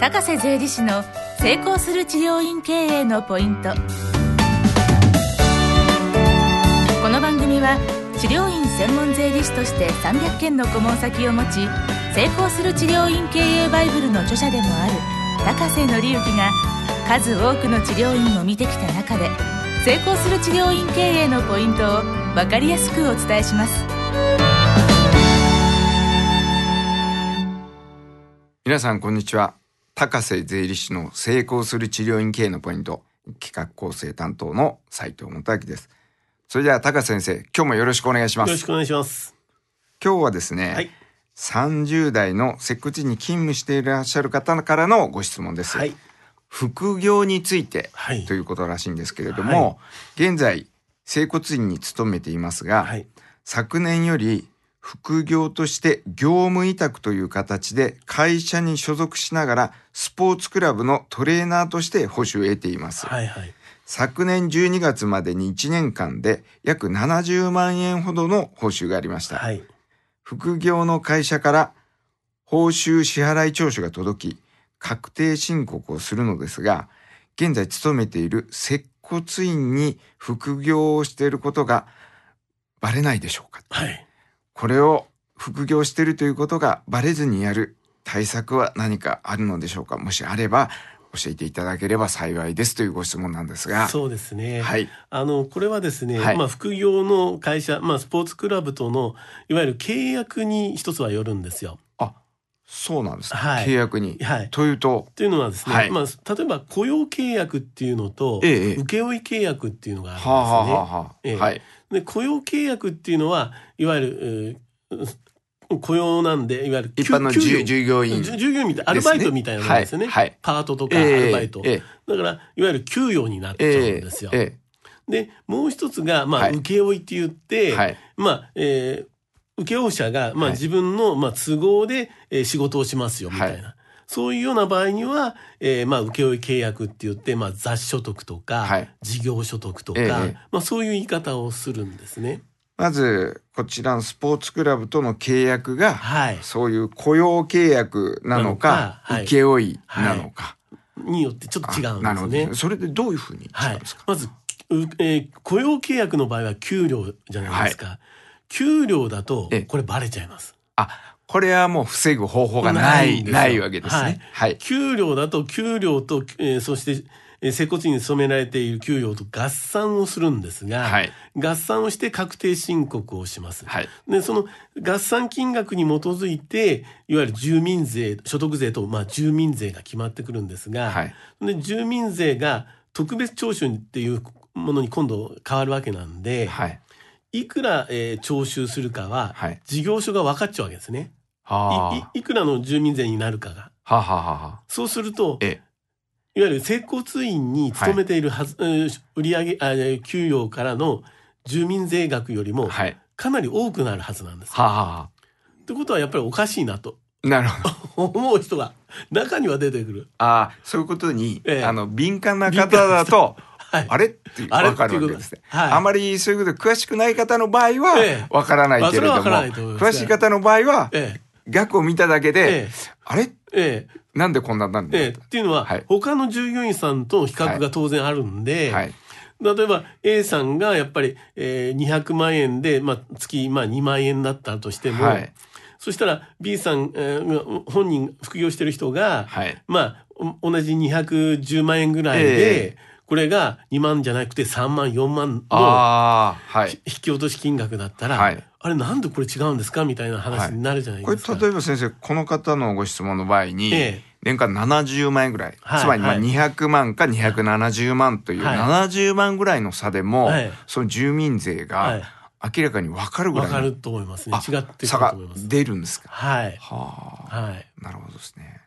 高瀬税理士の成功する治療院経営のポイント。この番組は治療院専門税理士として300件の顧問先を持ち成功する治療院経営バイブルの著者でもある高瀬則之が数多くの治療院を見てきた中で成功する治療院経営のポイントを分かりやすくお伝えします。皆さんこんにちは。高瀬税理士の成功する治療院経営のポイント企画構成担当の斉藤元明です。それでは高瀬先生今日もよろしくお願いします。よろしくお願いします。今日はですね、はい。30代の接骨院に勤務していらっしゃる方からのご質問です、はい。副業についてはい。ということらしいんですけれども、現在整骨院に勤めていますが、はい。昨年より副業として業務委託という形で会社に所属しながらスポーツクラブのトレーナーとして報酬を得ています。はいはい昨年12月までに1年間で約70万円ほどの報酬がありました。はい副業の会社から報酬支払い調書が届き、確定申告をするのですが、現在勤めている接骨院に副業をしていることがバレないでしょうかはいこれを副業しているということがバレずにやる対策は何かあるのでしょうか？もしあれば教えていただければ幸いですというご質問なんですが。そうですねはい。あのこれはですね、はいまあ副業の会社まあスポーツクラブとのいわゆる契約に一つはよるんですよあ、そうなんですか。はい。契約に。はい。というと、というのはですね、はい。まあ例えば雇用契約っていうのと、ええ請負契約っていうのがあるんですね、はあ、はあええ。はい。で雇用契約っていうのはいわゆる、えー雇用なんでいわゆる一般の給従業員。従従業員みたいアルバイトみたいなものですよね、はいはい。パートとかアええルバイト、ええ。だからいわゆる給与になっちゃうんええですよ。えでもう一つが、まあはい。請負って言って。まあえー請負者が、まあ、はい。自分の、まあ、都合で、えー仕事をしますよみたいな、そういうような場合には、えーまあ、請負契約って言って、まあ、雑所得とか、はい。事業所得とか、ええまあ、そういう言い方をするんですね。まず、こちらのスポーツクラブとの契約が、はい、そういう雇用契約なのかなのか、はい。請負なのか。によってちょっと違うんですね。それでどういうふうに違はい。まず、うえー雇用契約の場合は給料じゃないですか。給料だとええ、これバレちゃいます。あ、これはもう防ぐ方法がない、ないわけですはいね。はい。給料だと給料と、えーそして、えー接骨院に勤められている給料と合算をするんですが、はい合算をして確定申告をします。はい。で、その合算金額に基づいて、いわゆる住民税、所得税と、まあ、住民税が決まってくるんですが、はいで住民税が特別徴収っていうものに今度変わるわけなんで、はい。いくら、えー徴収するかは、はい事業所が分かっちゃうわけですね。はあ。いいいくらの住民税になるかが。はあ、はあはあはあ。そうすると、えいわゆる接骨院に勤めているはず、えー売上あえー給与からの住民税額よりもはい。かなり多くなるはずなんです。はあ、はあはってことはやっぱりおかしいなとあ。なるほど。思う人が中には出てくる。ああ、そういうことに、ええあの、敏感な方だと、はい。あれ？ってあれ？わかるわけですね。はい。あまりそういうこと詳しくない方の場合はええ。わからないけれども、あそれはわからないと思います詳しい方の場合は、え額を見ただけで、ええ。あれ？ええ。えなんでこんなになるんだええ。っていうのは、はい。他の従業員さんとの比較が当然あるんで、はい。例えば A さんがやっぱり、えー、200万円で、まあ、月、まあ、2万円だったとしても、はい。そしたら B さん、えー本人副業してる人が、はい。まあお同じ210万円ぐらいで、えこれが2万じゃなくて3万4万の。引き落とし金額だったら、はいあれなんでこれ違うんですかみたいな話になるじゃないこれですか。例えば先生、この方のご質問の場合に、ええ年間70万円ぐらい、はいつまりまあはい200万か270万というはい70万ぐらいの差でも、はいその住民税はいが明らかに分かるぐらいのわかると思いますね。あ違って差がと思います。出るんですか？はい。はあ、はい。なるほどですね。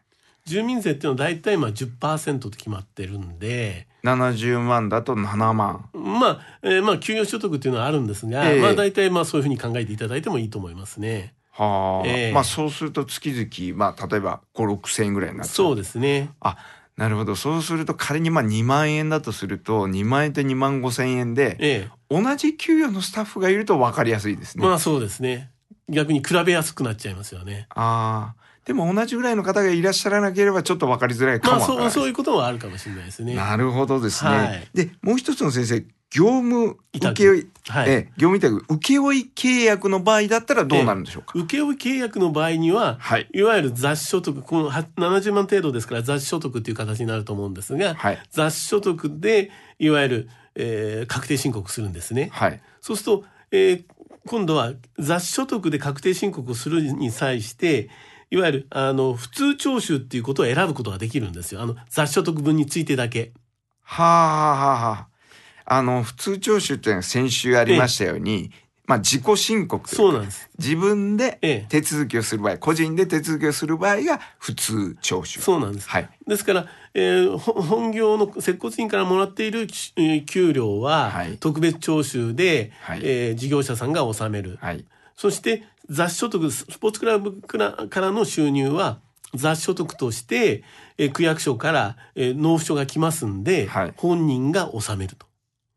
住民税っていうのは大体まあ10%と決まってるんで、70万だと7万。まあ、えーまあ、給与所得っていうのはあるんですが、ええまあ、大体まあそういうふうに考えていただいてもいいと思いますね。はあ、ええまあそうすると月々、まあ例えば5、6千円ぐらいになっ。そうですね。あ、なるほど。そうすると仮にまあ2万円だとすると、2万円と2万5千円で、え同じ給与のスタッフがいると分かりやすいですえ。ね。まあそうですね。逆に比べやすくなっちゃいますよね。ああ。でも同じぐらいの方がいらっしゃらなければちょっと分かりづらいかまあもわからない。そうそういうことはあるかもしれないですね。なるほどですね。はい。でもう一つの先生業務請負、はい。え業務委託請負契約の場合だったらどうなるんでしょうか、請負契約の場合には、はい。いわゆる雑所得、このは70万程度ですから雑所得っていう形になると思うんですが、はい。雑所得でいわゆる、えー確定申告するんですね。はい。そうすると、えー今度は雑所得で確定申告をするに際して、いわゆるあの普通徴収っていうことを選ぶことができるんですよ。あの雑所得分についてだけ。はあはあはあはああの普通徴収っていうのは先週ありましたように、まあ自己申告そうなんです。自分でええ手続きをする場合、個人で手続きをする場合が普通徴収。そうなんです。はい。ですから、えーほ本業の接骨院からもらっている、えー給料ははい特別徴収で、はいえー事業者さんが納める。はい。そして雑所得スポーツクラブからの収入は雑所得として、えー区役所から、えー納付書が来ますんで、はい本人が納めると。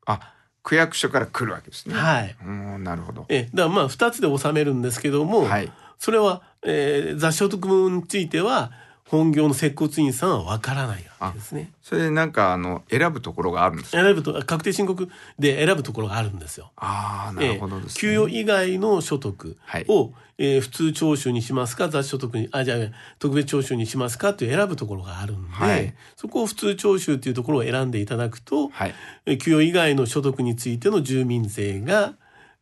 あ、区役所から来るわけですね。はい。うん、なるほど。えーだからまあ2つで納めるんですけども、はい。それは、えー雑所得分については本業の接骨院さんはわからないわけですね。それでなんかあの選ぶところがあるんですか？選ぶと確定申告で選ぶところがあるんですよ。ああ、なるほどです、ねええ給与以外の所得はいを、えー普通徴収にしますか雑所得にあじゃあ特別徴収にしますかっていう選ぶところがあるんで、はいそこを普通徴収っていうところを選んでいただくと、はい。えー給与以外の所得についての住民税が、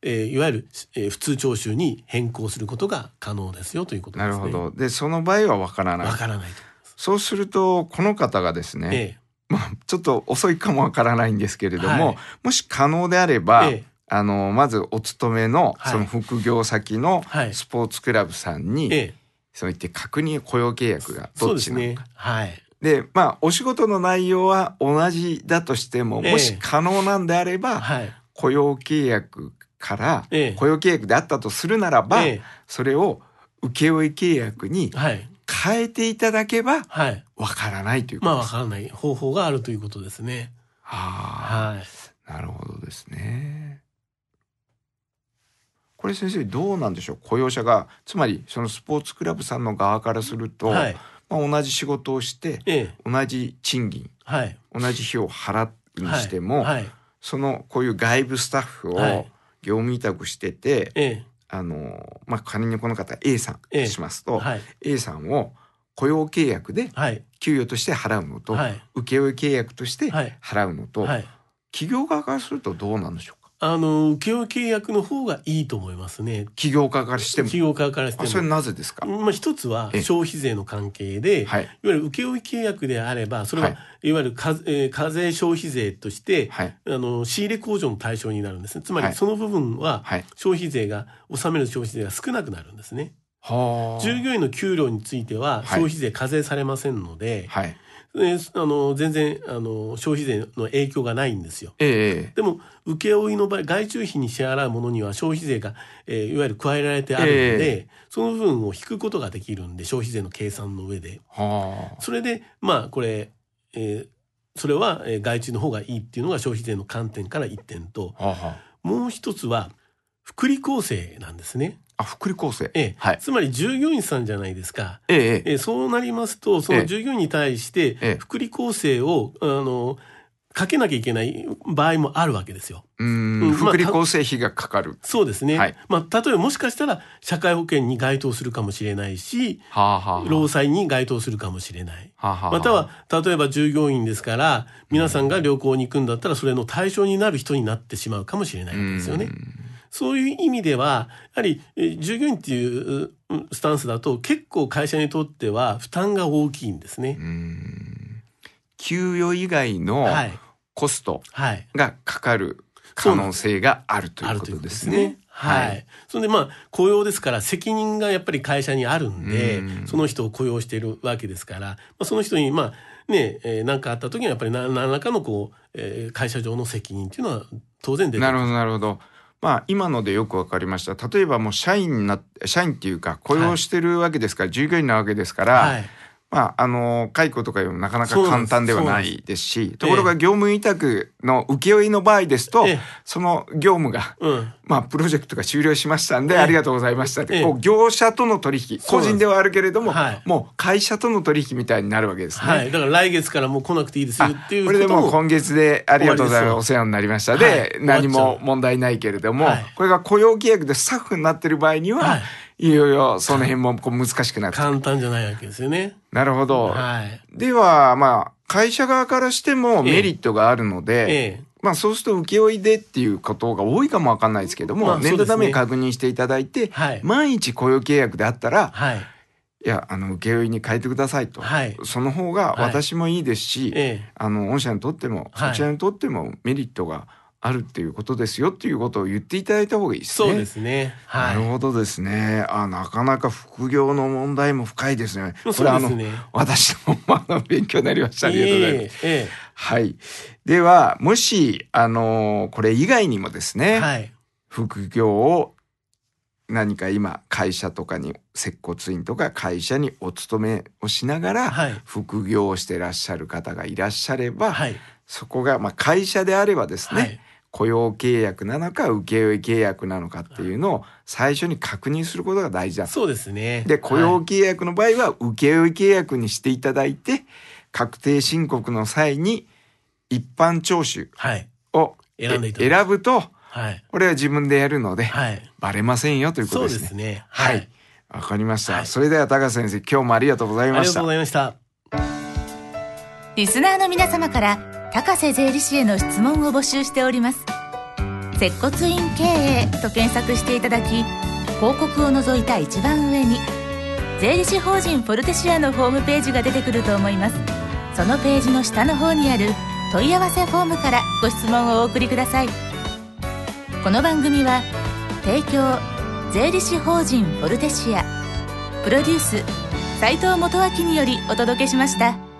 えーいわゆる、えー普通徴収に変更することが可能ですよということですね。なるほど。で、その場合はわからないわ。からないと。そうすると、この方がですね、えまあ、ちょっと遅いかもわからないんですけれども、はいもし可能であれば、ええあの、まずお勤めの、はいその副業先のはいスポーツクラブさんに、ええそう言って確認雇用契約がそどっちなのか。。はい。で、まあ、お仕事の内容は同じだとしても、ええもし可能なんであれば、はい。雇用契約から、ええ雇用契約であったとするならば、えそれを請負契約に。変えていただけば、はい。わからないというこまあとです。わからない方法があるということですね。ははい。あ、なるほどですね。これ先生どうなんでしょう？雇用者がつまりそのスポーツクラブさんの側からすると、はい。まあ、同じ仕事をしてええ。同じ賃金はい。同じ費用を払うにはいしても、はい。そのこういう外部スタッフをはい業務委託してて、えあのまあ仮にこの方 A さんええとしますえ。と、はい。A さんを雇用契約ではい。給与として払うのと、はい。請負契約としてはい払うのと、はい。企業側からするとどうなんでしょうか？あの、請負契約の方がいいと思いますね。企業側からしても。企業側からしてあそれも。なぜですか、まあ一つはええ。消費税の関係で、い、はい。わゆる請負契約であれば、それは、はい。い、わゆる課,、えー課税消費税として、はい。あの仕入れ控除の対象になるんですね。つまはい。りその部分ははい。消費税が、納める消費税が少なくなるんですね。はあ。従業員の給料についてははい。消費税課税されませんので、はいえーあの全然あの消費税の影響がないんですよ。ええでも請負の場合外注費に支払うものには消費税が、えーいわゆる加えられてあるので、その部分を引くことができるんで消費税の計算の上で。はそれでまあこれ、えーそれは、えー外注の方がいいっていうのが消費税の観点から一点とあはあ。はもう一つは福利厚生なんですね。ああ福利厚生。ええ。はい。つまり従業員さんじゃないですか。ええええ。えーそうなりますと、そええ。の従業員に対してええ、福利厚生を、あの、かけなきゃいけない場合もあるわけですよ。うん福利厚生費がかかる。そうですね。はい。まあ、例えばもしかしたら、社会保険に該当するかもしれないし、はあはあはあ。労災に該当するかもしれない。はあはあまたは、例えば従業員ですから、皆さんが旅行に行くんだったら、それの対象になる人になってしまうかもしれないわけですよね。そういう意味では、やはり、えー従業員っていううんスタンスだと、結構会社にとっては負担が大きいんですね。給与以外のはい。コストはい。がかかる可能性があるということですね。はい。それでまあ、雇用ですから責任がやっぱり会社にあるんで、うんその人を雇用しているわけですから、まあ、その人にまあ、ね、えー、何かあった時にはやっぱり何何らかのこう、えー会社上の責任っていうのは当然出てくる。なるほどなるほど。まあ今のでよくわかりました。例えばもう社員になっ社員っていうか雇用してるわけですから、従業員なわけですから、はい。まあ、あの、解雇とかよりもなかなか簡単ではないですし、す。ところが業務委託の請負の場合ですとええ、その業務が、うん。まあ、プロジェクトが終了しましたんで、ええ。ありがとうございましたって、ええ。こう業者との取引、個人ではあるけれども、はい。もう会社との取引みたいになるわけですね。はい。だから来月からもう来なくていいですよっていうこれでもう今月でありがとうございます。お世話になりました。はで、い。何も問題ないけれども、はい。これが雇用契約でスタッフになってる場合には、、はいよいよその辺もこう難しくなって簡単じゃないわけですよね。なるほど。はい。では、まあ、会社側からしてもメリットがあるので、ええ。まあそうすると請負でっていうことが多いかもわかんないですけども、まあ念のために確認していただいて、はい万一雇用契約であったら、はい。いや、あの、請負に変えてくださいと。はいその方がはい私もいいですし、ええ。あの、御社にとっても、はいそちらにとってもメリットがあるっていうことですよっていうことを言っていただいた方がいいですね。そうですね。はい。なるほどですね。あ、なかなか副業の問題も深いですね。こそうですね。私もまあ勉強になりました。ありがとうございます。ええはい。では、もし、あのこれ以外にもですね、ええはい。副業を何か今、会社とかに、接骨院とか会社にお勤めをしながら、はい副業をしてらっしゃる方がいらっしゃれば、はい。そこが、まあ、会社であればですね、はい。雇用契約なのか請負契約なのかっていうのを最初に確認することが大事だと。そうですね。で、雇用はい契約の場合は請負契約にしていただいて、確定申告の際に一般徴収はい。を選んでいただくえ選ぶと、はい。これは自分でやるので、はい。バレませんよというこそうとでね。ですすね。はい。わかりました。はいそれでは高瀬先生、今日もありがとうございましたありがとうご。ざいました。リスナーの皆様から高瀬税理士への質問を募集しております。接骨院経営と検索していただき広告を除いた一番上に税理士法人フォルテシアのホームページが出てくると思います。そのページの下の方にある問い合わせフォームからご質問をお送りください。この番組は提供税理士法人フォルテシア。プロデュース斉藤元明によりお届けしました。